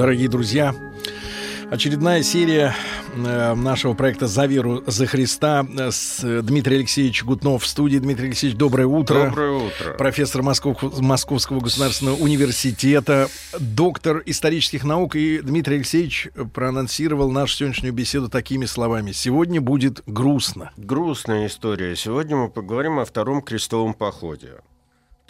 Дорогие друзья, очередная серия э, нашего проекта «За веру, за Христа» с Дмитрием Алексеевичем Гутнов в студии. Дмитрий Алексеевич, доброе утро. Доброе утро. Профессор Москов, Московского государственного университета, доктор исторических наук. И Дмитрий Алексеевич проанонсировал нашу сегодняшнюю беседу такими словами. «Сегодня будет грустно». Грустная история. Сегодня мы поговорим о Втором крестовом походе.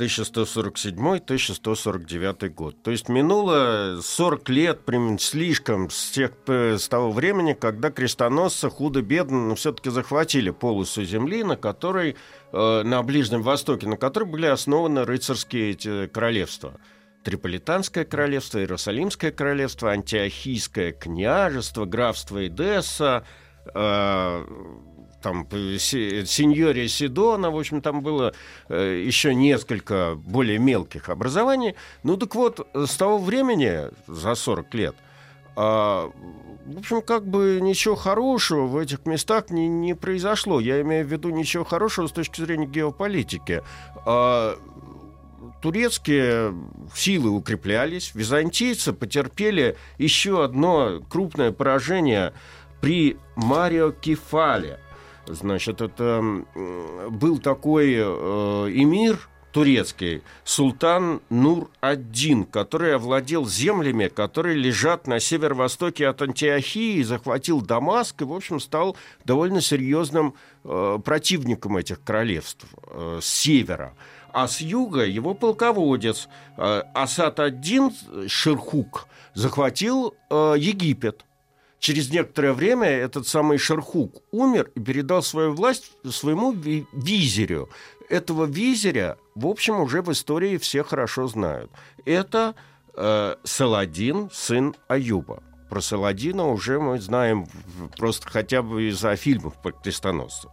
1147-1149 год. То есть минуло 40 лет, слишком, с, тех, с того времени, когда крестоносцы худо-бедно, но все-таки захватили полосу земли, на которой, э, на Ближнем Востоке, на которой были основаны рыцарские эти королевства. Триполитанское королевство, Иерусалимское королевство, Антиохийское княжество, графство Эдесса, э, там сеньория Сидона, в общем, там было э, еще несколько более мелких образований. Ну так вот, с того времени, за 40 лет, э, в общем, как бы ничего хорошего в этих местах не, не произошло. Я имею в виду ничего хорошего с точки зрения геополитики. Э, турецкие силы укреплялись, византийцы потерпели еще одно крупное поражение при Марио Кефале – Значит, это был такой э, эмир турецкий, султан Нур-Аддин, который овладел землями, которые лежат на северо-востоке от Антиохии, захватил Дамаск и, в общем, стал довольно серьезным э, противником этих королевств э, с севера. А с юга его полководец э, Асад-Аддин Шерхук захватил э, Египет – Через некоторое время этот самый Шерхук умер и передал свою власть своему визирю. Этого визиря, в общем, уже в истории все хорошо знают. Это э, Саладин, сын Аюба. Про Саладина уже мы знаем просто хотя бы из-за фильмов по крестоносцам.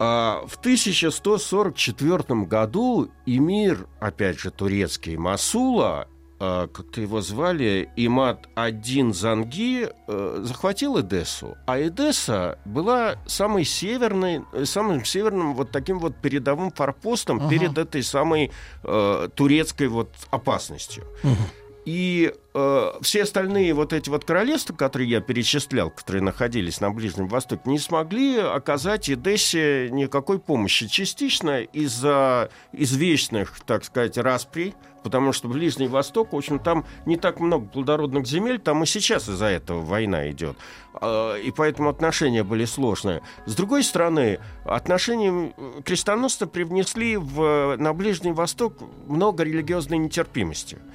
А в 1144 году эмир, опять же, турецкий Масула как-то его звали, Имат один Занги, э, захватил Эдессу. А Эдесса была самой северной, самым северным вот таким вот передовым форпостом ага. перед этой самой э, турецкой вот опасностью. Угу. И э, все остальные вот эти вот королевства, которые я перечислял, которые находились на Ближнем Востоке, не смогли оказать Эдессе никакой помощи. Частично из-за извечных, так сказать, расприй, потому что Ближний Восток, в общем, там не так много плодородных земель, там и сейчас из-за этого война идет. Э, и поэтому отношения были сложные. С другой стороны, отношения крестоносцы привнесли в, на Ближний Восток много религиозной нетерпимости –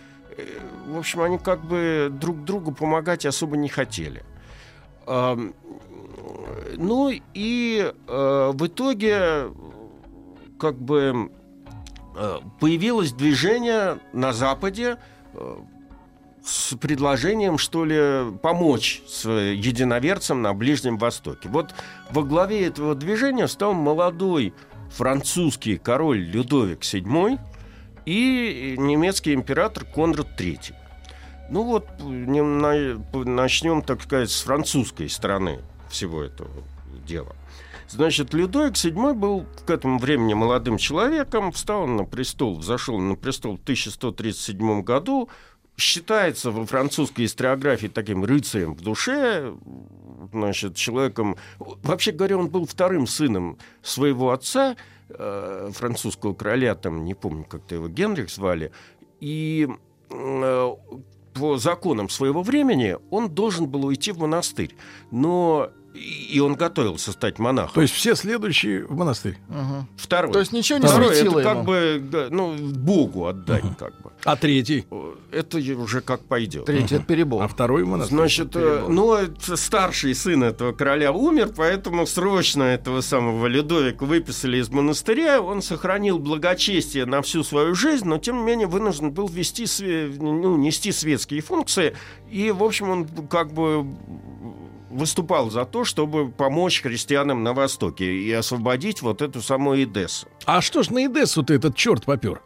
в общем, они как бы друг другу помогать особо не хотели. Ну и э, в итоге как бы э, появилось движение на Западе э, с предложением, что ли, помочь единоверцам на Ближнем Востоке. Вот во главе этого движения стал молодой французский король Людовик VII, и немецкий император Конрад III. Ну вот, начнем, так сказать, с французской стороны всего этого дела. Значит, Людовик VII был к этому времени молодым человеком, встал на престол, взошел на престол в 1137 году, считается во французской историографии таким рыцарем в душе, значит, человеком... Вообще говоря, он был вторым сыном своего отца, э, французского короля, там, не помню, как-то его Генрих звали, и по законам своего времени он должен был уйти в монастырь. Но и он готовился стать монахом. То есть все следующие в монастырь. Ага. Второй. То есть ничего не Второй, светило это как ему. бы, да, ну, Богу отдать, как бы. А третий? Это уже как пойдет. Третий это перебор. А второй монастырь. Значит, э, ну, это старший сын этого короля умер, поэтому срочно этого самого Людовика выписали из монастыря. Он сохранил благочестие на всю свою жизнь, но тем не менее вынужден был вести, ну, нести светские функции. И, в общем, он как бы выступал за то, чтобы помочь христианам на Востоке и освободить вот эту самую Эдессу. А что ж на Эдессу-то этот черт попер?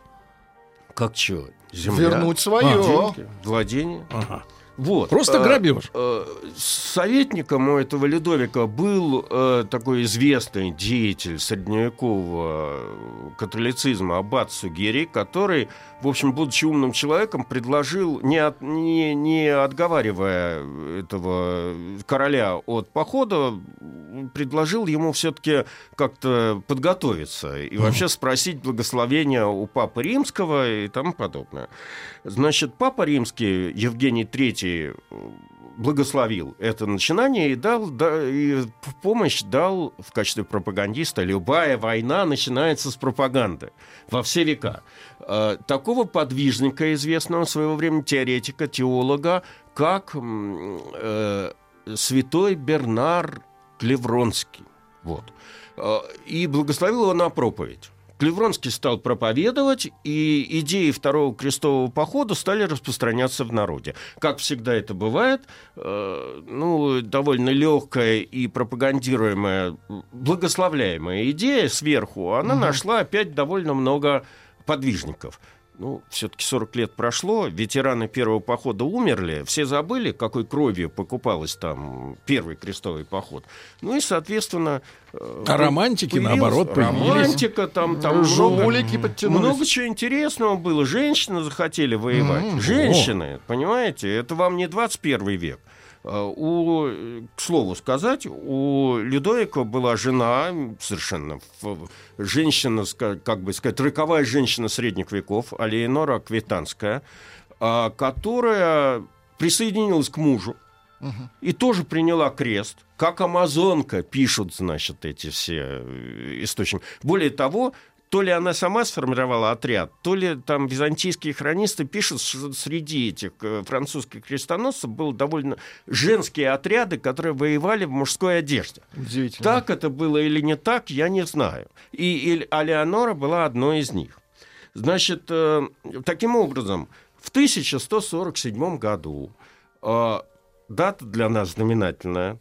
Как чё? Земля? Вернуть свое. Деньги? Владение? Ага. Вот. Просто Э, грабеж. э, Советником у этого Людовика был э, такой известный деятель средневекового католицизма Аббат Сугери, который, в общем, будучи умным человеком, предложил, не, от- не, не отговаривая этого короля от похода, предложил ему все-таки как-то подготовиться и вообще спросить благословения у Папы Римского и тому подобное. Значит, Папа Римский Евгений III благословил это начинание и дал да, и в помощь дал в качестве пропагандиста. Любая война начинается с пропаганды во все века. Э, Такого подвижника, известного своего времени теоретика, теолога, как э, святой Бернар Клевронский. Вот. Э, И благословил его на проповедь. Клевронский стал проповедовать, и идеи второго крестового похода стали распространяться в народе. Как всегда это бывает, э, ну, довольно легкая и пропагандируемая, благословляемая идея сверху, она нашла опять довольно много подвижников. Ну, все-таки 40 лет прошло, ветераны первого похода умерли, все забыли, какой кровью покупалась там первый крестовый поход. Ну и, соответственно... э, А романтики, наоборот, появились. Романтика, там, там много, Жулики подтянулись. много чего интересного было. Женщины захотели воевать. Женщины, понимаете, это вам не 21 век. А, У, э, к слову сказать, у Людовика была жена, совершенно женщина, как бы сказать, роковая женщина средних веков, Алеонора Квитанская, а, которая присоединилась к мужу и тоже приняла крест. Как амазонка пишут, значит, эти все э, источники. Более того, то ли она сама сформировала отряд, то ли там византийские хронисты пишут, что среди этих э, французских крестоносцев было довольно женские отряды, которые воевали в мужской одежде. Удивительно. Так это было или не так, я не знаю. И, и Алеонора была одной из них. Значит, э, таким образом, в 1147 году э, дата для нас знаменательная.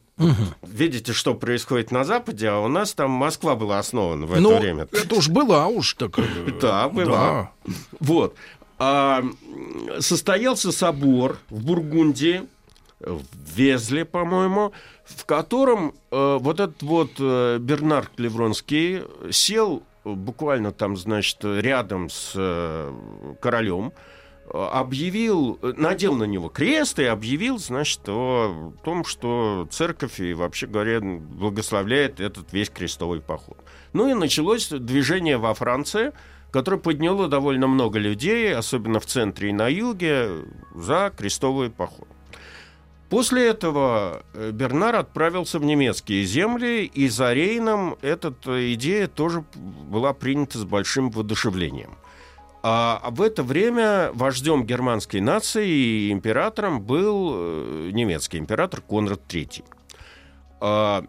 Видите, что происходит на Западе, а у нас там Москва была основана в это Ну, время. это уж была уж так. э, Да, была. Вот. А, состоялся собор в Бургундии, в Везле, по-моему, в котором э, вот этот вот э, Бернард Клевронский сел буквально там, значит, рядом с э, королем, объявил, э, надел на него крест и объявил, значит, о том, что церковь и, вообще говоря, благословляет этот весь крестовый поход. Ну и началось движение во Франции, которое подняло довольно много людей, особенно в центре и на юге, за крестовый поход. После этого э, Бернар отправился в немецкие земли, и за Рейном эта э, идея тоже была принята с большим воодушевлением. А в это время вождем германской нации и императором был э, немецкий император Конрад III. А,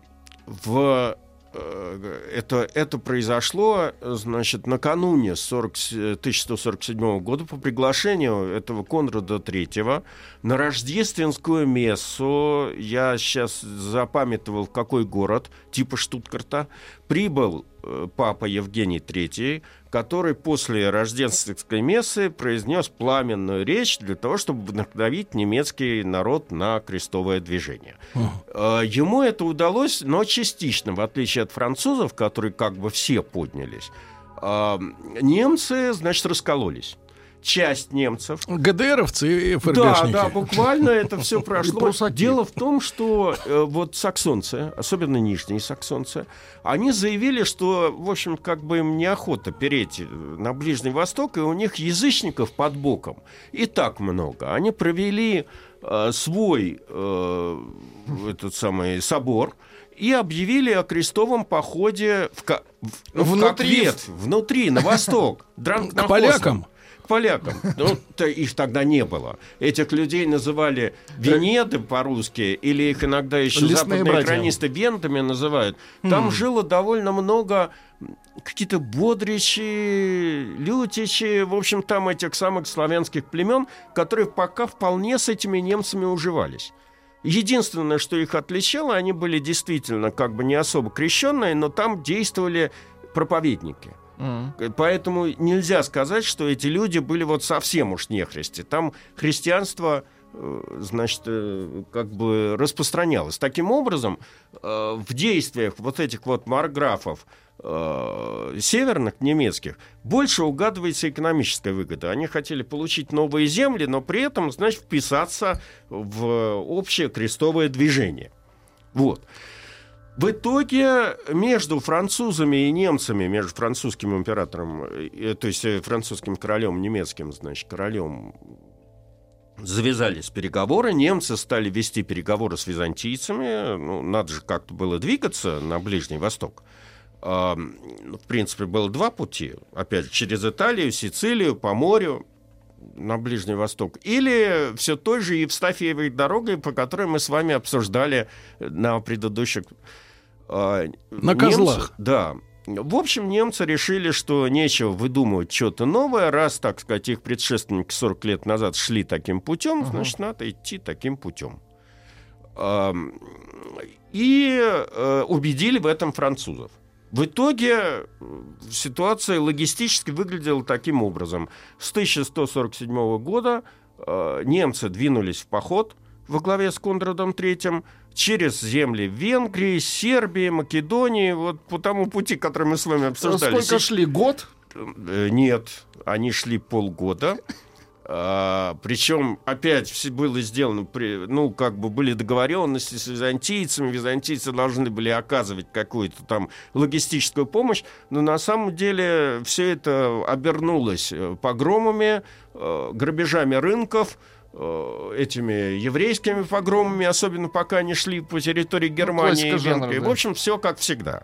в э, это, это произошло, э, значит, накануне 40, с- 1147 года по приглашению этого Конрада III на рождественскую мессу, я сейчас запамятовал, какой город, типа Штутгарта, прибыл э, папа Евгений III, который после рождественской мессы произнес пламенную речь для того, чтобы вдохновить немецкий народ на крестовое движение. Э, Ему это удалось, но частично, в отличие от французов, которые как бы все поднялись. А, Немцы, значит, раскололись. Часть немцев ГДРовцы и да, ФРГшники. да, буквально это все прошло. Дело в том, что э, вот саксонцы, особенно нижние саксонцы, они заявили, что, в общем, как бы им неохота переть э, на Ближний Восток, и у них язычников под боком и так много. Они провели э, свой э, этот самый собор и объявили о крестовом походе в, в, ну, в Внутри- Коквет, внутри, на восток. К полякам? К полякам. Ну, то их тогда не было. Этих людей называли венеды по-русски, или их иногда еще Лесные западные братья. экранисты вентами называют. Там жило довольно много какие-то бодричи, лютичи, в общем, там этих самых славянских племен, которые пока вполне с этими немцами уживались. Единственное, что их отличало, они были действительно как бы не особо крещенные, но там действовали проповедники. Э, Поэтому нельзя сказать, что эти люди были вот совсем уж нехристи. Там христианство, э, значит, э, как бы распространялось. Таким образом, в действиях вот этих вот марграфов северных немецких больше угадывается экономическая выгода. Они хотели получить новые земли, но при этом, значит, вписаться в общее крестовое движение. Вот. В итоге между французами и немцами, между французским императором, э, то есть э, французским королем, немецким, значит, королем, завязались переговоры. Немцы стали вести переговоры с византийцами. Ну, надо же как-то было двигаться на Ближний Восток. В принципе, было два пути. Опять же, через Италию, Сицилию, по морю на Ближний Восток. Или все той же Евстафиевой дорогой, по которой мы с вами обсуждали на предыдущих... а, На немцы- козлах. Да. В общем, немцы решили, что нечего выдумывать что-то новое. Раз, так сказать, их предшественники 40 лет назад шли таким путем, значит, надо идти таким путем. Ам, И э, убедили в этом французов. В итоге э, ситуация логистически выглядела таким образом. С 1147 года э, немцы двинулись в поход во главе с Конрадом III через земли Венгрии, Сербии, Македонии, вот по тому пути, который мы с вами обсуждали. Сколько шли? Год? Э, Нет, они шли полгода. А, причем опять все было сделано, при, ну, как бы были договоренности с византийцами, византийцы должны были оказывать какую-то там логистическую помощь, но на самом деле все это обернулось э, погромами, э, грабежами рынков, э, этими еврейскими погромами, особенно пока они шли по территории Германии и классика жанра, Венгрии. да. В общем, все как всегда.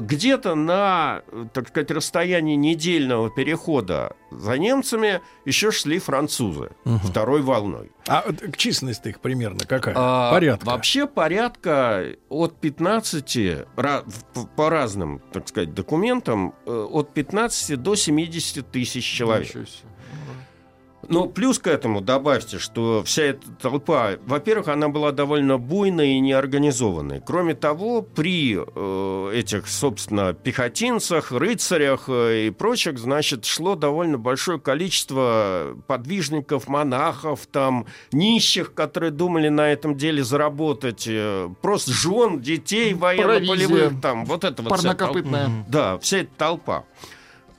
Где-то на, так сказать, расстоянии недельного перехода за немцами еще шли французы второй волной. А численности их примерно какая? А, Порядка. Вообще порядка от 15, ра- в- по разным, так сказать, документам, э, от 15 до 70 тысяч человек. Ничего себе. Но плюс к этому добавьте, что вся эта толпа, во-первых, она была довольно буйной и неорганизованной. Кроме того, при э, этих, собственно, пехотинцах, рыцарях э, и прочих, значит, шло довольно большое количество подвижников, монахов, там, нищих, которые думали на этом деле заработать, э, просто жен, детей военно-полевых, там, вот это вот вся толпа. Да, вся эта толпа.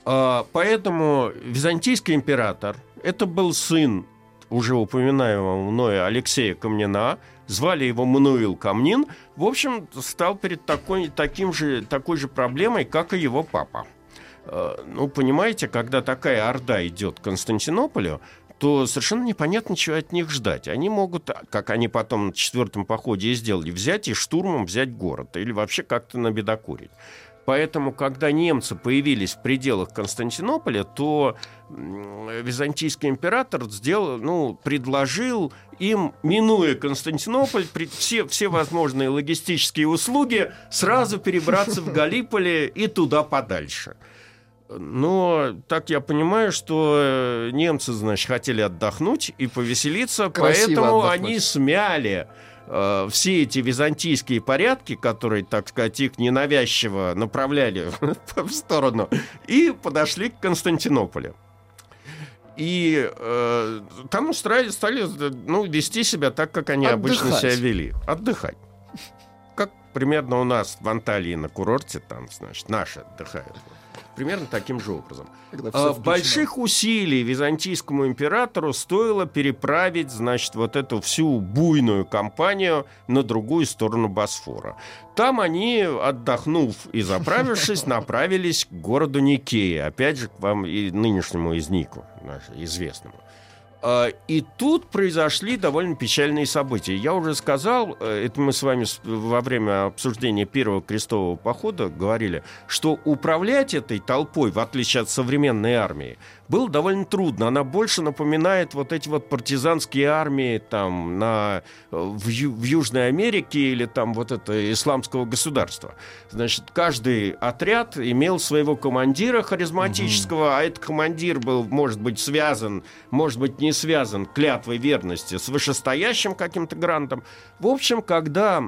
А, Поэтому византийский император, это был сын уже упоминаемого мною Алексея Камнина, звали его Мануил Камнин, в общем, стал перед такой, таким же, такой же проблемой, как и его папа. Э, Ну, понимаете, когда такая орда идет к Константинополю, то совершенно непонятно, чего от них ждать. Они могут, как они потом на четвертом походе и сделали, взять и штурмом взять город или вообще как-то набедокурить. Поэтому, когда немцы появились в пределах Константинополя, то византийский император сделал, ну, предложил им, минуя Константинополь, при- все, все возможные логистические услуги, сразу перебраться в Галиполи и туда подальше. Но так я понимаю, что э, немцы, значит, хотели отдохнуть и повеселиться, Красиво поэтому отдохнуть. они смяли э, все эти византийские порядки, которые, так сказать, их ненавязчиво направляли в сторону, и подошли к Константинополю. И э, там устраивали, стали ну, вести себя так, как они обычно Отдыхать. себя вели. Отдыхать. Как примерно у нас в Анталии на курорте, там, значит, наши отдыхают. Примерно таким же образом. А. Больших усилий византийскому императору стоило переправить, значит, вот эту всю буйную компанию на другую сторону Босфора. Там они, отдохнув и заправившись, направились к городу Никея, опять же, к вам и нынешнему изнику, наш- известному. А, и тут произошли довольно печальные события. Я уже сказал, э, это мы с вами во время обсуждения первого крестового похода говорили, что управлять этой толпой, в отличие от современной армии, было довольно трудно. Она больше напоминает вот эти вот партизанские армии там на, в, Ю, в Южной Америке или там вот это исламского государства. Значит, каждый отряд имел своего командира харизматического, mm-hmm. а этот командир был, может быть, связан, может быть, не связан клятвой верности с вышестоящим каким-то грантом. В общем, когда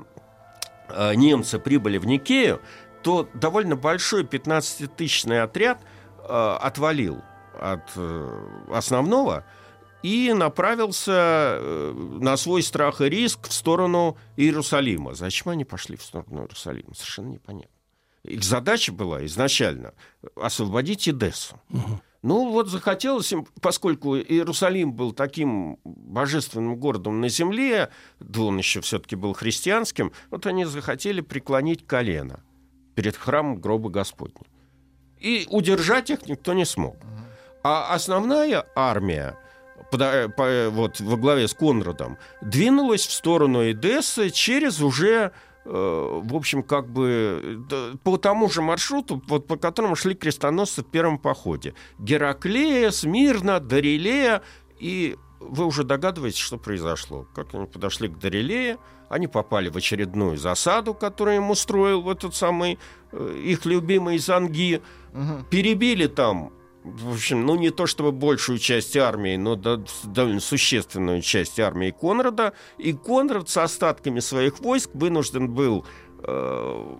э, немцы прибыли в Никею, то довольно большой 15-тысячный отряд э, отвалил от э, основного и направился э, на свой страх и риск в сторону Иерусалима. Зачем они пошли в сторону Иерусалима? Совершенно непонятно. Их задача была изначально освободить Эдессу. Угу. Ну вот захотелось им, поскольку Иерусалим был таким божественным городом на земле, да он еще все-таки был христианским, вот они захотели преклонить колено перед храмом гроба Господня. И удержать их никто не смог. А основная армия, вот во главе с Конрадом, двинулась в сторону Эдессы через уже Э, в общем, как бы по тому же маршруту, вот по которому шли крестоносцы в первом походе. Гераклея, Смирна, Дарилея, и вы уже догадываетесь, что произошло. Как они подошли к Дарилее, они попали в очередную засаду, которую им устроил в этот самый э, их любимый Занги, угу. перебили там в общем, ну не то чтобы большую часть армии, но довольно существенную часть армии Конрада. И Конрад с остатками своих войск вынужден был э,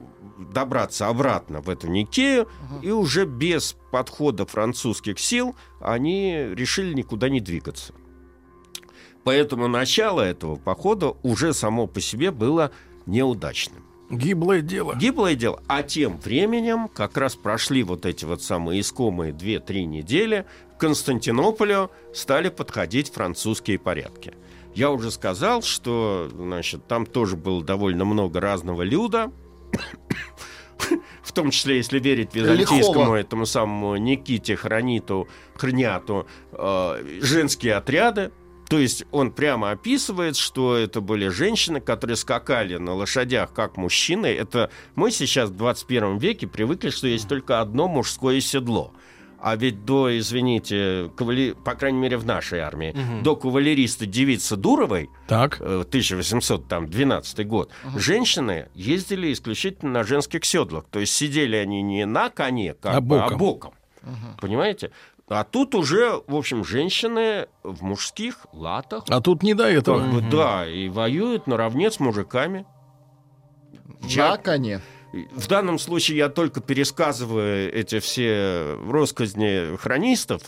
добраться обратно в эту Никею, угу. и уже без подхода французских сил они решили никуда не двигаться. Поэтому начало этого похода уже само по себе было неудачным. Гиблое дело. Гиблое дело. А тем временем как раз прошли вот эти вот самые искомые 2-3 недели. К Константинополю стали подходить французские порядки. Я уже сказал, что значит, там тоже было довольно много разного люда. В том числе, если верить византийскому Лихого. этому самому Никите Хрониту, Хрняту, э, женские отряды, то есть он прямо описывает, что это были женщины, которые скакали на лошадях как мужчины. Это мы сейчас в 21 веке привыкли, что есть только одно мужское седло. А ведь до, извините, кавали... по крайней мере, в нашей армии, угу. до кавалериста девицы Дуровой, так. 1812 э, год, угу. женщины ездили исключительно на женских седлах. То есть сидели они не на коне, как а бы, а боком. Угу. Понимаете? А тут уже, в общем, женщины в мужских латах. А тут не до этого. Как бы, Да, и воюют наравне с мужиками. На коне. В данном случае я только пересказываю эти все россказни хронистов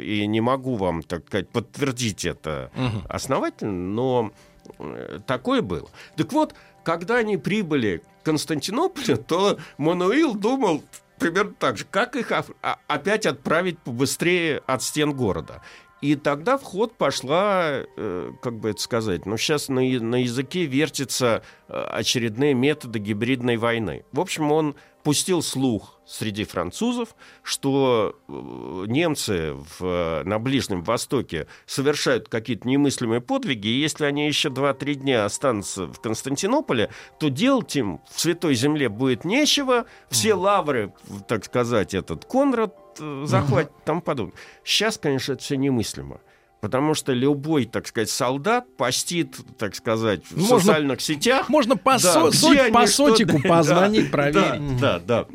и не могу вам, так сказать, подтвердить это угу. основательно, но э, такое было. Так вот, когда они прибыли к Константинополю, то Мануил думал, примерно так же. Как их а, опять отправить побыстрее от стен города? И тогда в ход пошла, э, как бы это сказать, ну сейчас на, на языке вертятся э, очередные методы гибридной войны. В общем, он пустил слух среди французов, что э, немцы в, на Ближнем Востоке совершают какие-то немыслимые подвиги, и если они еще 2-3 дня останутся в Константинополе, то делать им в Святой Земле будет нечего, все лавры, так сказать, этот Конрад э, захватит, mm там подобное. Сейчас, конечно, это все немыслимо. Потому что любой, так сказать, солдат постит, так сказать, в можно, социальных сетях. Можно по, да, со, соть, по сотику позвонить, да, проверить. Да, да, да.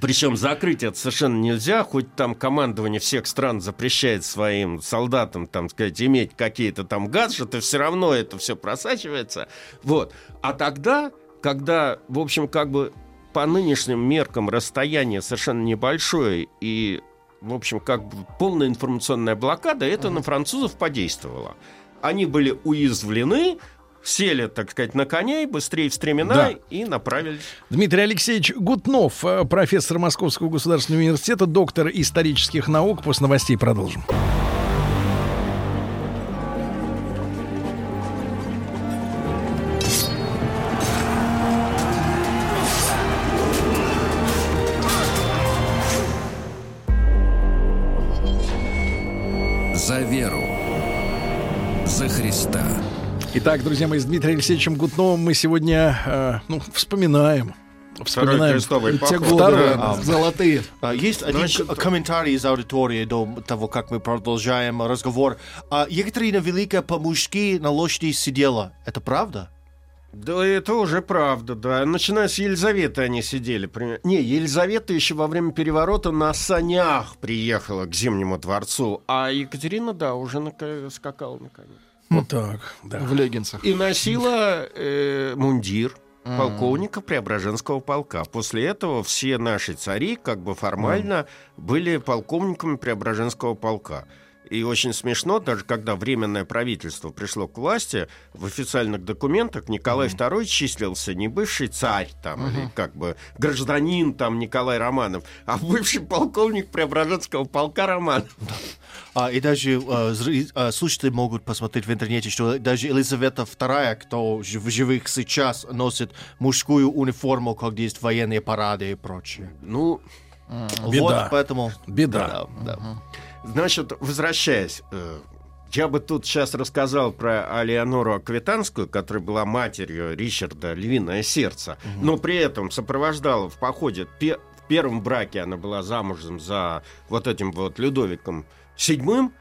Причем закрыть это совершенно нельзя, хоть там командование всех стран запрещает своим солдатам, там сказать, иметь какие-то там гаджеты, все равно это все просачивается. Вот. А тогда, когда, в общем, как бы по нынешним меркам расстояние совершенно небольшое и в общем, как бы полная информационная блокада, это на французов подействовало. Они были уязвлены, сели, так сказать, на коней, быстрее в стремена да. и направились. Дмитрий Алексеевич Гутнов, э, профессор Московского государственного университета, доктор исторических наук. После новостей продолжим. Итак, друзья мои, с Дмитрием Алексеевичем Гутновым мы сегодня э, ну, вспоминаем. Вспоминаем крестовый Те поход. годы Да. золотые. А, Есть один Значит, комментарий из аудитории до того, как мы продолжаем разговор. А, Екатерина Великая по-мужски на лошади сидела. Это правда? Да, это уже правда, да. Начиная с Елизаветы они сидели. Не, Елизавета еще во время переворота на санях приехала к Зимнему дворцу, а Екатерина, да, уже на скакала на коне. Вот так, да. В леггинсах. И носила э, мундир полковника Преображенского полка. После этого все наши цари как бы формально были полковниками Преображенского полка. И очень смешно, даже когда Временное правительство пришло к власти, в официальных документах Николай II числился не бывший царь там, или как бы гражданин там Николай Романов, а бывший полковник Преображенского полка Романов. А, и даже а, зри- а, слушатели могут посмотреть в интернете, что даже Елизавета II, кто в живых сейчас носит мужскую униформу, когда есть военные парады и прочее. Ну, Вот, Беда. поэтому... Беда. Да, да. Значит, возвращаясь, э, я бы тут сейчас рассказал про Алеонору Аквитанскую, которая была матерью Ричарда Львиное сердце, но при этом сопровождала в походе в первом браке она была замужем за вот этим вот Людовиком VII.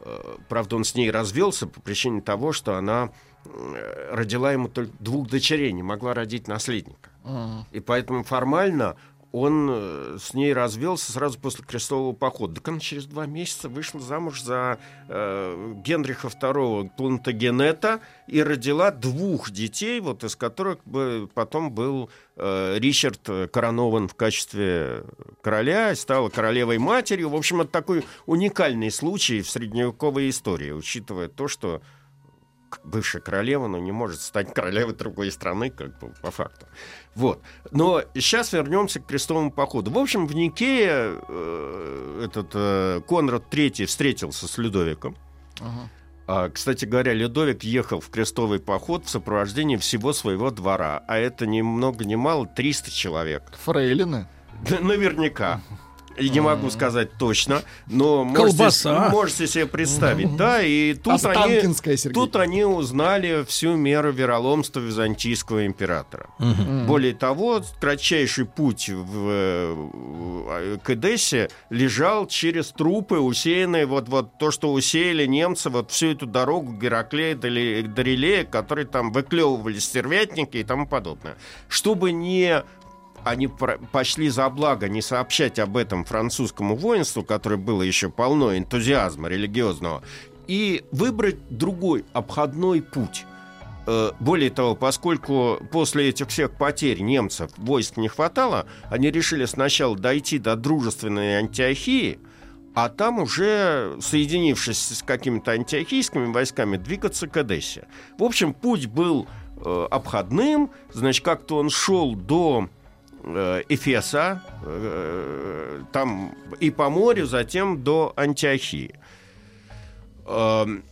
Э, Правда, он с ней развелся по причине того, что она э, родила ему только двух дочерей, не могла родить наследника. М. И поэтому формально он э, с ней развелся сразу после крестового похода. Так она через два месяца вышла замуж за э, Генриха II Плантагенета и родила двух детей, вот из которых бы потом был э, Ричард э, коронован в качестве короля, стала королевой матерью. В общем, это такой уникальный случай в средневековой истории, учитывая то, что бывшая королева, но не может стать королевой другой страны, как бы по факту. Вот. Но сейчас вернемся к крестовому походу. В общем, в Никее э, этот э, Конрад III встретился с Людовиком. Ага. А, кстати говоря, Людовик ехал в крестовый поход в сопровождении всего своего двора, а это ни много ни мало 300 человек. Фрейлины. Да, Наверняка. Не могу сказать точно, но можете, Колбаса. можете себе представить. Да, и тут они, тут они узнали всю меру вероломства византийского императора. Более того, кратчайший путь в, э, к Эдессе лежал через трупы, усеянные вот, вот то, что усеяли немцы, вот всю эту дорогу Гераклея до Релея, которые там выклевывали стервятники и тому подобное. Чтобы не они пошли за благо не сообщать об этом французскому воинству, которое было еще полно энтузиазма религиозного, и выбрать другой обходной путь. Э, Более того, поскольку после этих всех потерь немцев войск не хватало, они решили сначала дойти до дружественной Антиохии, а там уже, соединившись с какими-то антиохийскими войсками, двигаться к Эдессе. В общем, путь был э, обходным, значит, как-то он шел до Эфеса, э, там и по морю, затем до Антиохии. Эм,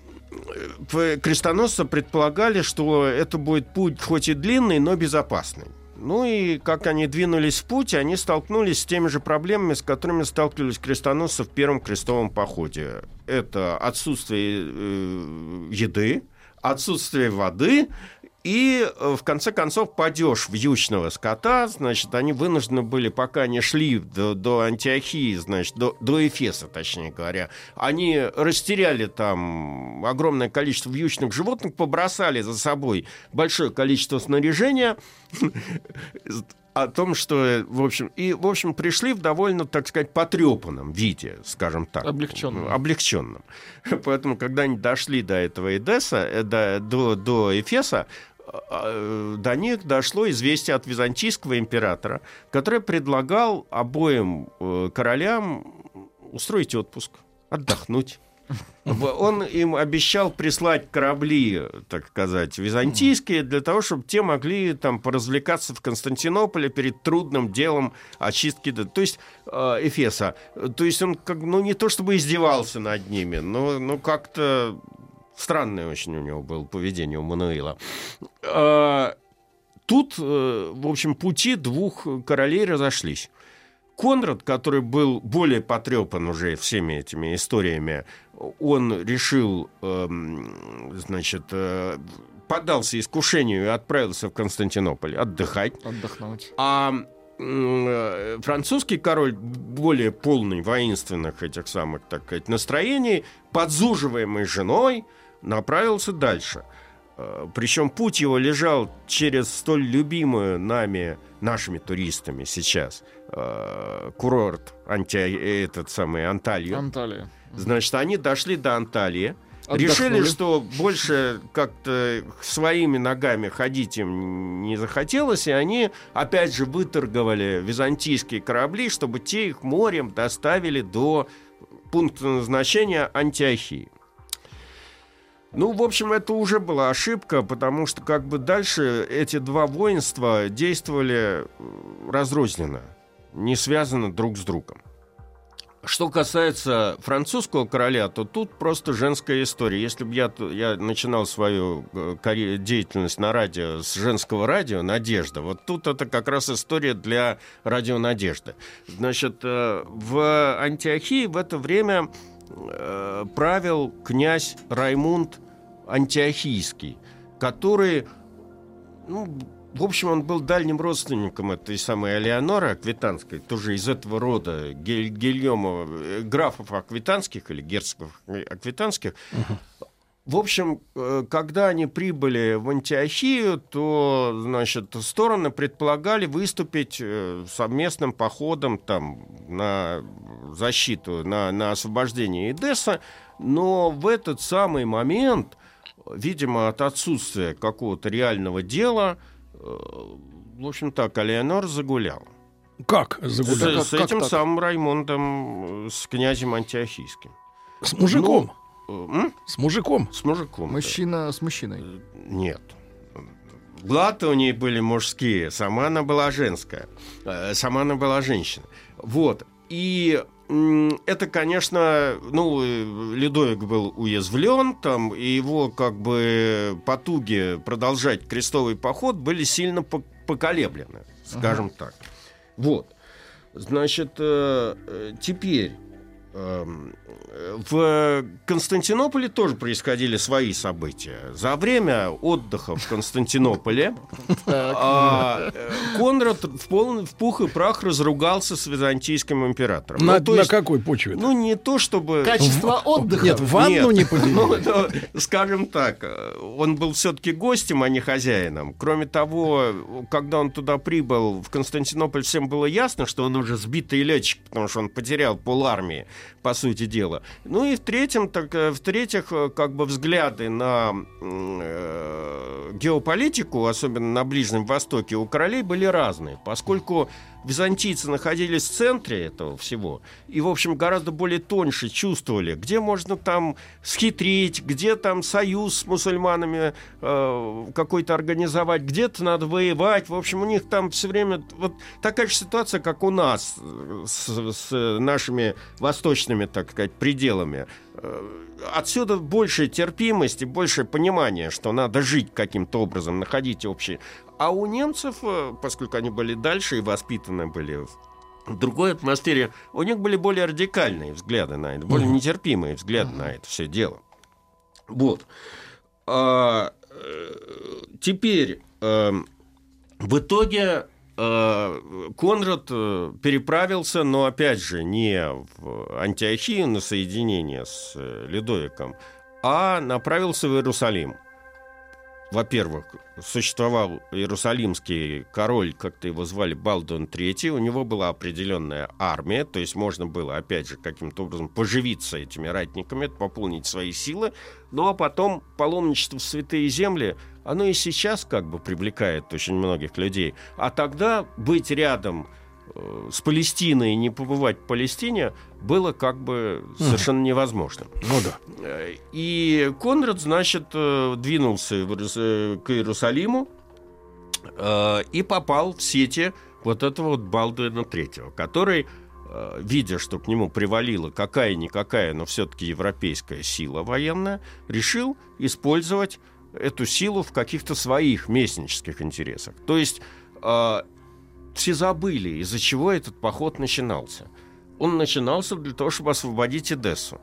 э, крестоносцы предполагали, что это будет путь хоть и длинный, но безопасный. Ну и как они двинулись в путь, они столкнулись с теми же проблемами, с которыми сталкивались крестоносцы в первом крестовом походе. Это отсутствие э, еды, отсутствие воды и, э, в конце концов, падеж вьючного скота. Значит, они вынуждены были, пока не шли до, до Антиохии, значит, до, до Эфеса, точнее говоря, они растеряли там огромное количество вьючных животных, побросали за собой большое количество снаряжения, о том, что, в общем, и, в общем, пришли в довольно, так сказать, потрепанном виде, скажем так. Облегченном. Облегченном. Поэтому, когда они дошли до этого Эдесса, э, до, до, до Эфеса, до них дошло известие от византийского императора, который предлагал обоим э, королям устроить отпуск, отдохнуть. Он им обещал прислать корабли, так сказать, византийские, для того, чтобы те могли там поразвлекаться в Константинополе перед трудным делом очистки, то есть э, Эфеса. То есть он как, ну не то чтобы издевался над ними, но, но как-то странное очень у него было поведение у Мануила. А, Тут, э, в общем, пути двух королей разошлись. Конрад, который был более потрепан уже всеми этими историями, он решил, эм, значит, э, поддался искушению и отправился в Константинополь отдыхать. Отдохнуть. А э, французский король, более полный воинственных этих самых, так сказать, настроений, подзуживаемый женой, направился дальше. Э, Причем путь его лежал через столь любимую нами, нашими туристами сейчас, э, курорт Анти... этот самый Анталью. Анталия. Значит, они дошли до Анталии, Отдохнули. решили, что больше как-то своими ногами ходить им не захотелось, и они опять же выторговали византийские корабли, чтобы те их морем доставили до пункта назначения Антиохии. Ну, в общем, это уже была ошибка, потому что как бы дальше эти два воинства действовали разрозненно, не связаны друг с другом. Что касается французского короля, то тут просто женская история. Если бы я, я начинал свою э, деятельность на радио с женского радио «Надежда», вот тут это как раз история для радио «Надежда». Значит, э, в Антиохии в это время э, правил князь Раймунд Антиохийский, который, ну, в общем, он был дальним родственником этой самой Алеоноры Аквитанской, тоже из этого рода Гель- Гильома, э, графов Аквитанских или герцогов Аквитанских. В общем, э, когда они прибыли в Антиохию, то, значит, стороны предполагали выступить э, совместным походом там на защиту, на, на освобождение Эдесса, но в этот самый момент, видимо, от отсутствия какого-то реального дела, э, в общем так, Алеонор загуляла. Как С, загулял? как- с как этим так? самым Раймондом, с князем Антиохийским. С мужиком. Э, м? С мужиком. С мужиком. да. Мужчина с мужчиной. Нет. Глаты у ней были мужские, сама она была женская. Э, Сама она была женщина. Вот. И это, конечно, ну, э, Ледовик был уязвлен, там, и его, как бы, потуги продолжать крестовый поход были сильно по- поколеблены, скажем так. Вот. Значит, э, э, теперь э, в Константинополе тоже происходили свои события. За время отдыха в Константинополе а, э, Конрад в, полный, в пух и прах разругался с византийским императором. На, Ну, то на есть, какой почве? ну, не то чтобы... Качество отдыха. Нет, ванну не Нет. Поделили. ну, скажем так, он был все-таки гостем, а не хозяином. Кроме того, когда он туда прибыл, в Константинополь всем было ясно, что он уже сбитый летчик, потому что он потерял полармии, по сути дела. Ну и в-третьем, так, э, в-третьих, э, как бы взгляды на э, геополитику, особенно на Ближнем Востоке, у королей были разные, поскольку византийцы находились в центре этого всего и, в общем, гораздо более тоньше чувствовали, где можно там схитрить, где там союз с мусульманами э, какой-то организовать, где-то надо воевать. В общем, у них там все время вот такая же ситуация, как у нас э, с, с нашими восточными, так сказать, пределами. Э, Отсюда большая терпимость и большее понимание, что надо жить каким-то образом, находить общий. А у немцев, э, поскольку они были дальше и воспитаны были в другой атмосфере, у них были более радикальные взгляды на это, более нетерпимые взгляды на это все дело. Вот. А, э, теперь эм, в итоге э, Конрад переправился, но опять же не в Антиохию на соединение с Ледовиком, а направился в Иерусалим. Во-первых, существовал иерусалимский король, как-то его звали Балдуин III, у него была определенная армия, то есть можно было, опять же, каким-то образом поживиться этими ратниками, пополнить свои силы, ну а потом паломничество в святые земли, оно и сейчас как бы привлекает очень многих людей, а тогда быть рядом э, с Палестиной и не побывать в Палестине было как бы совершенно невозможно. Ну да. И Конрад, значит, э, двинулся э, к Иерусалиму э, и попал в сети вот этого вот Балдуина Третьего, который, видя, что к нему привалила какая-никакая, но все-таки европейская сила военная, решил использовать эту силу в каких-то своих местнических интересах. То есть все забыли, из-за чего этот поход начинался. Он начинался для того, чтобы освободить Эдессу.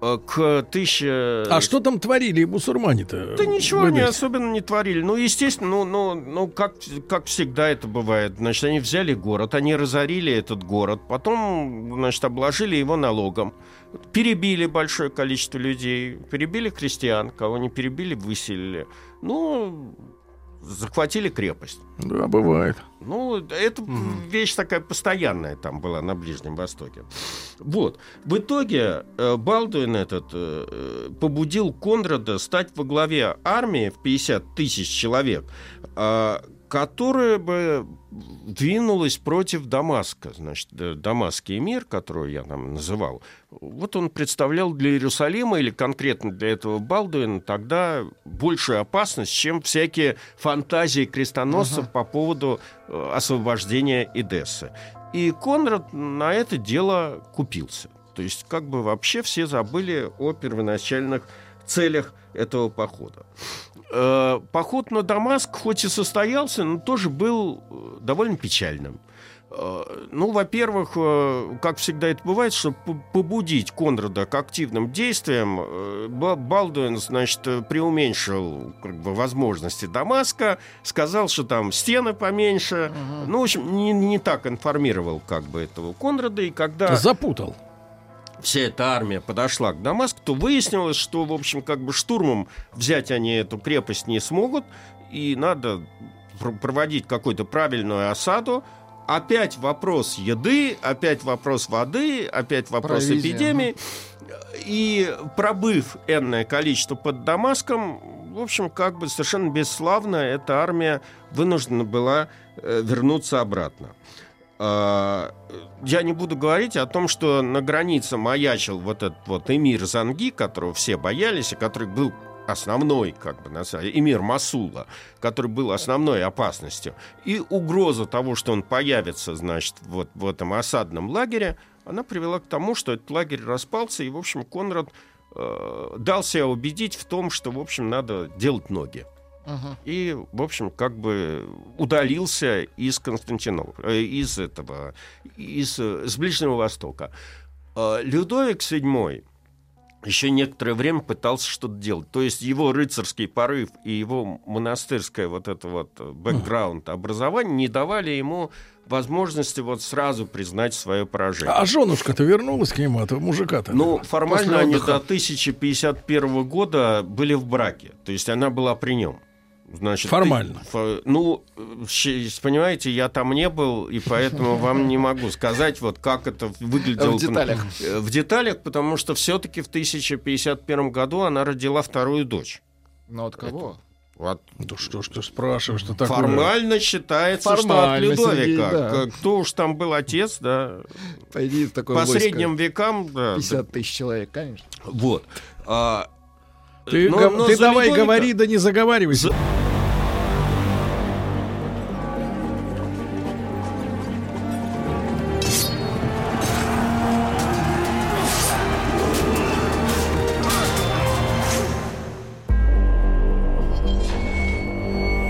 Э, К 1000... А что там творили мусульмане-то? Да ничего они особенно не творили. Ну, естественно, ну, ну, ну как, как всегда это бывает. Значит, они взяли город, они разорили этот город, потом, значит, обложили его налогом. Перебили большое количество людей, перебили крестьян, кого не перебили, выселили. Ну, захватили крепость. Да, бывает. Ну, это вещь такая постоянная там была на Ближнем Востоке. Вот. В итоге э, Балдуин этот э, э, побудил Конрада стать во главе армии в 50 тысяч человек, э, которая бы двинулась против Дамаска. Значит, э, Дамасский мир, который я там называл, вот он представлял для Иерусалима или конкретно для этого Балдуина тогда большую опасность, чем всякие фантазии крестоносцев по поводу э, освобождения Эдессы. И Конрад на это дело купился. То есть как бы вообще все забыли о первоначальных целях этого похода. Э, Поход на Дамаск, хоть и состоялся, но тоже был э, довольно печальным. Э, Ну, во-первых, как всегда это бывает, чтобы по- побудить Конрада к активным действиям, Ба- Балдуин, значит, преуменьшил как бы, возможности Дамаска, сказал, что там стены поменьше. Ну, в общем, не, не так информировал как бы этого Конрада. И когда Запутал. Вся эта армия подошла к Дамаску, то выяснилось, что, в общем, как бы штурмом взять они эту крепость не смогут, и надо пр- проводить какую-то правильную осаду. Опять вопрос еды, опять вопрос воды, опять вопрос Провизия, эпидемии. И пробыв энное количество под Дамаском, в общем, как бы совершенно бесславно эта армия вынуждена была э, вернуться обратно. А, Я не буду говорить о том, что на границе маячил вот этот вот эмир Занги, которого все боялись, и который был основной, как бы, на самом деле, эмир Масула, который был основной опасностью. И угроза того, что он появится, значит, вот в этом осадном лагере, она привела к тому, что этот лагерь распался, и, в общем, Конрад э, дал себя убедить в том, что, в общем, надо делать ноги. И, в общем, как бы удалился из Константинополя, э, из этого, из, э, с Ближнего Востока. Э, Людовик VII еще некоторое время пытался что-то делать. То есть его рыцарский порыв и его монастырское вот это вот э, бэкграунд образование не давали ему возможности вот сразу признать свое поражение. А женушка-то вернулась к нему, этого мужика-то? Ну, формально они до 1051 года были в браке. То есть она была при нем. Значит, Формально. ты- ну, понимаете, я там не был, и поэтому вам не могу сказать, вот как это выглядело. В деталях. В деталях, потому что все-таки в 1051 году она родила вторую дочь. Ну от кого? Вот Да что ж ты спрашиваешь, что такое? формально считается, что от Формально, Людовика. Сергей, да. Кто уж там был отец, да. Пойди в такое По войско. средним векам, да. 50 тысяч человек, конечно. Вот. А, Ты, но- го- но ты давай Людовика- говори, да не заговаривайся. За-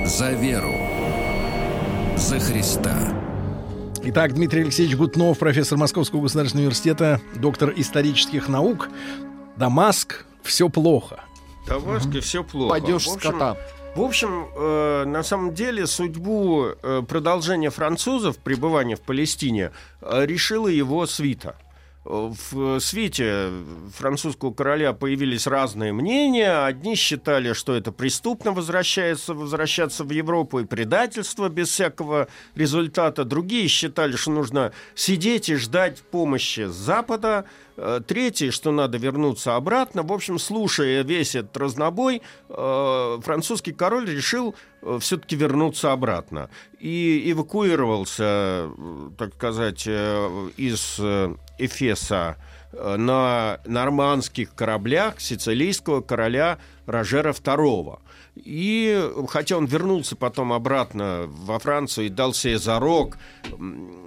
За веру. За Христа. Итак, Дмитрий Алексеевич Гутнов, профессор Московского государственного университета, доктор исторических наук. Дамаск, все плохо. Тавашке все плохо. Падеж скота. В общем, э, на самом деле судьбу э, продолжения французов пребывания в Палестине э, решила его свита. Э, В свите французского короля появились разные мнения. Одни считали, что это преступно возвращается, возвращаться в Европу и предательство без всякого результата. Другие считали, что нужно сидеть и ждать помощи с Запада. Э, Третьи, что надо вернуться обратно. В общем, слушая весь этот разнобой, э, французский король решил все-таки вернуться обратно. И эвакуировался, э, так сказать, э, из э, Эфеса э, на нормандских кораблях сицилийского короля Рожера II. И хотя он вернулся потом обратно во Францию и дал себе зарок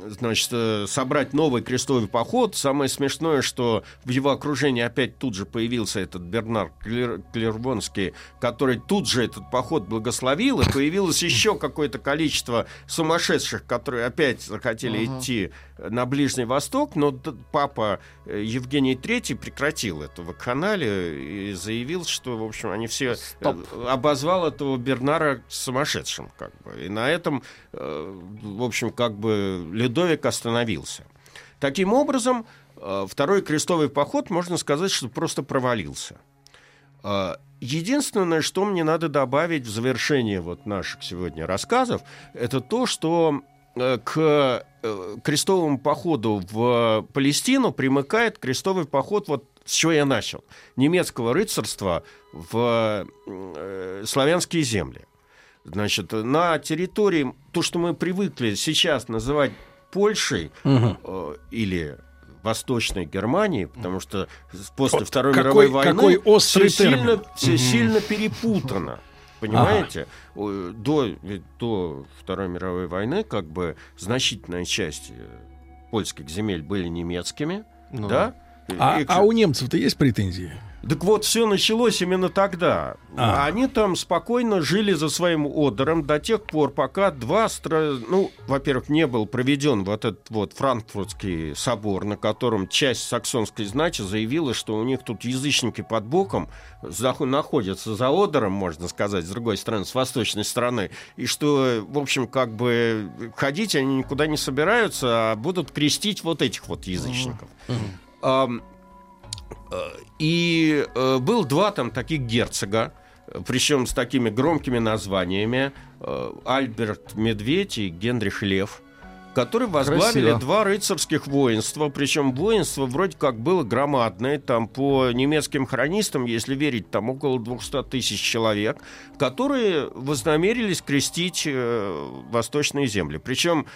значит, э, собрать новый крестовый поход. Самое смешное, что в его окружении опять тут же появился этот Бернар Клер- Клервонский, который тут же этот поход благословил, и появилось еще какое-то количество сумасшедших, которые опять захотели идти на Ближний Восток, но папа э, Евгений III прекратил это в канале и заявил, что, в общем, они все э, обозвал этого Бернара сумасшедшим, как бы. И на этом, э, в общем, как бы Людовик остановился. Таким образом, второй крестовый поход, можно сказать, что просто провалился. Единственное, что мне надо добавить в завершение вот наших сегодня рассказов, это то, что к крестовому походу в Палестину примыкает крестовый поход, вот с чего я начал, немецкого рыцарства в э, славянские земли. Значит, на территории, то, что мы привыкли сейчас называть Польшей э, или Восточной Германии, потому что после Вот Второй какой- мировой войны какой острый все сильно, все сильно перепутано. Понимаете? О, До, до Второй мировой войны как бы значительная часть э, польских земель были немецкими, Ну, да? А, И- а у немцев-то есть претензии? Так вот, все началось именно тогда. А. Они там спокойно жили за своим одером до тех пор, пока два стра... Ну, во-первых, не был проведен вот этот вот Франкфуртский собор, на котором часть саксонской знати заявила, что у них тут язычники под боком зах- находятся за одером, можно сказать, с другой стороны, с восточной стороны, и что, в общем, как бы ходить они никуда не собираются, а будут крестить вот этих вот язычников. Э, И э, был два там таких герцога, причем с такими громкими названиями, э, Альберт Медведь и Генрих Лев, которые возглавили Красиво. два рыцарских воинства, причем воинство вроде как было громадное, там по немецким хронистам, если верить, там около 200 тысяч человек, которые вознамерились крестить э, восточные земли. Причем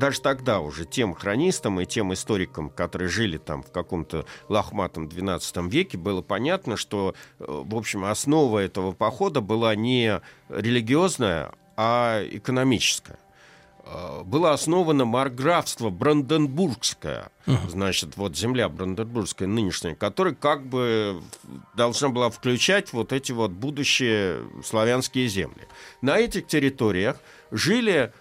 даже тогда уже тем хронистам и тем историкам, которые жили там в каком-то лохматом XII веке, было понятно, что, э, в общем, основа этого похода была не религиозная, а экономическая. Э, Было основано марграфство Бранденбургское, значит, вот земля Бранденбургская нынешняя, которая как бы должна была включать вот эти вот будущие славянские земли. На этих территориях жили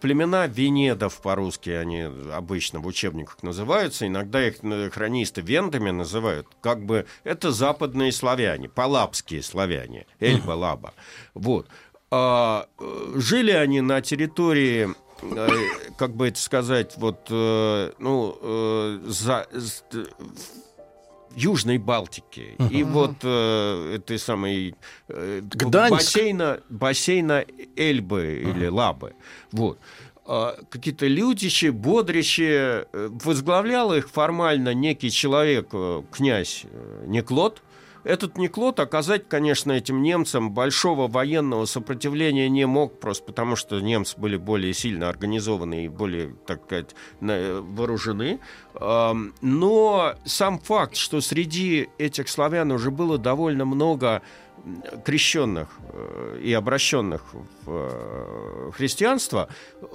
племена венедов по-русски, они обычно в учебниках называются, иногда их э, хронисты вендами называют, как бы это западные славяне, палапские славяне, Эльба-Лаба. Вот. А, э, жили они на территории, э, как бы это сказать, вот, э, ну, э, за, Южной Балтики. И вот э, этой самой э, Гданьск. бассейна, бассейна Эльбы или Лабы. Вот. А, Какие-то людищи, бодрищи. э, Возглавлял их формально некий человек, э, князь э, Неклод. Этот Неклод оказать, конечно, этим немцам большого военного сопротивления не мог, просто потому что немцы были более сильно организованы и более, так сказать, на- вооружены. Но сам факт, что среди этих славян уже было довольно много крещенных э, и обращенных в э, христианство,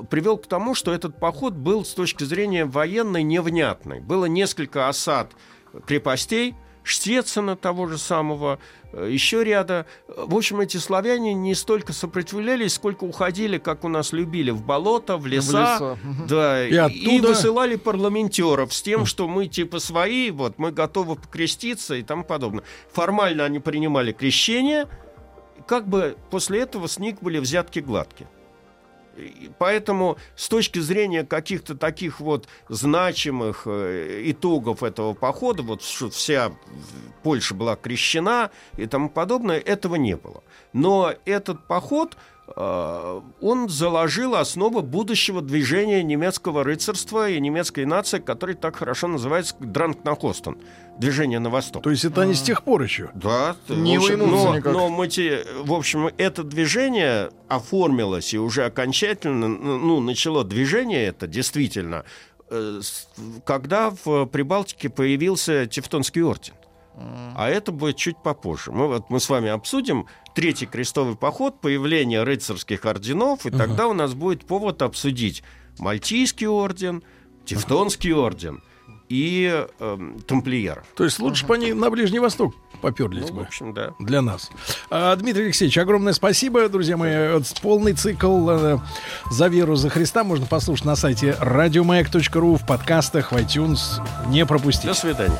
привел к тому, что этот поход был с точки зрения военной невнятный. Было несколько осад крепостей, Штецена того же самого, э, еще ряда. В общем, эти славяне не столько сопротивлялись, сколько уходили, как у нас любили, в болото, в леса, леса, мгм. да, И и, оттуда- высылали парламентеров с тем, что мы типа свои, вот мы готовы покреститься и тому подобное. Формально они принимали крещение, как бы после этого с них были взятки гладкие. Поэтому с точки зрения каких-то таких вот значимых э, итогов этого похода, вот что вся Польша была крещена и тому подобное, этого не было. Но этот поход, он заложил основу будущего движения немецкого рыцарства и немецкой нации, который так хорошо называется Дранкнахостен, движение на восток. То есть это они с тех пор еще. Да, Не общем, но, никак. но мы те- в общем, это движение оформилось и уже окончательно, ну, начало движение это действительно, э, когда в Прибалтике появился Тевтонский орден. А это будет чуть попозже. Мы, вот, мы с вами обсудим третий крестовый поход, появление рыцарских орденов, и тогда у нас будет повод обсудить Мальтийский орден, Тевтонский орден и эм, тамплиер. То есть лучше бы они на Ближний Восток поперлись Ну, в бы. общем, да. Для нас. А, Дмитрий Алексеевич, огромное спасибо, друзья мои. Вот Полный цикл э, «За веру, за Христа» можно послушать на сайте радиомаяк.ру, в подкастах, в iTunes. Не пропустите. До свидания.